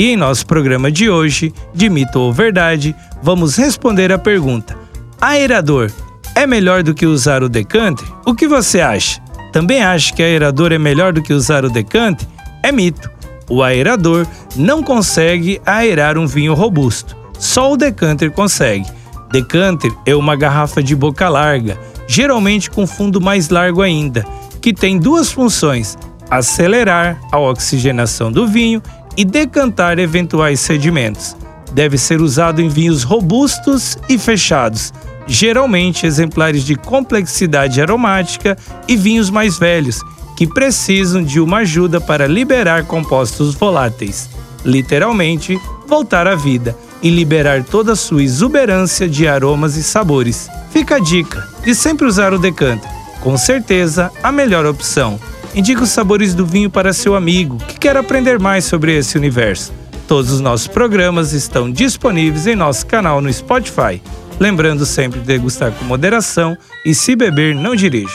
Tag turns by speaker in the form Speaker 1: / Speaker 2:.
Speaker 1: E em nosso programa de hoje, de mito ou verdade, vamos responder a pergunta: aerador é melhor do que usar o decante? O que você acha? Também acha que aerador é melhor do que usar o decante? É mito. O aerador não consegue aerar um vinho robusto. Só o decanter consegue. Decanter é uma garrafa de boca larga, geralmente com fundo mais largo ainda, que tem duas funções: acelerar a oxigenação do vinho e decantar eventuais sedimentos. Deve ser usado em vinhos robustos e fechados, geralmente exemplares de complexidade aromática e vinhos mais velhos, que precisam de uma ajuda para liberar compostos voláteis, literalmente, voltar à vida e liberar toda a sua exuberância de aromas e sabores. Fica a dica de sempre usar o decanter, com certeza a melhor opção. Indique os sabores do vinho para seu amigo que quer aprender mais sobre esse universo. Todos os nossos programas estão disponíveis em nosso canal no Spotify. Lembrando sempre de degustar com moderação e se beber, não dirija.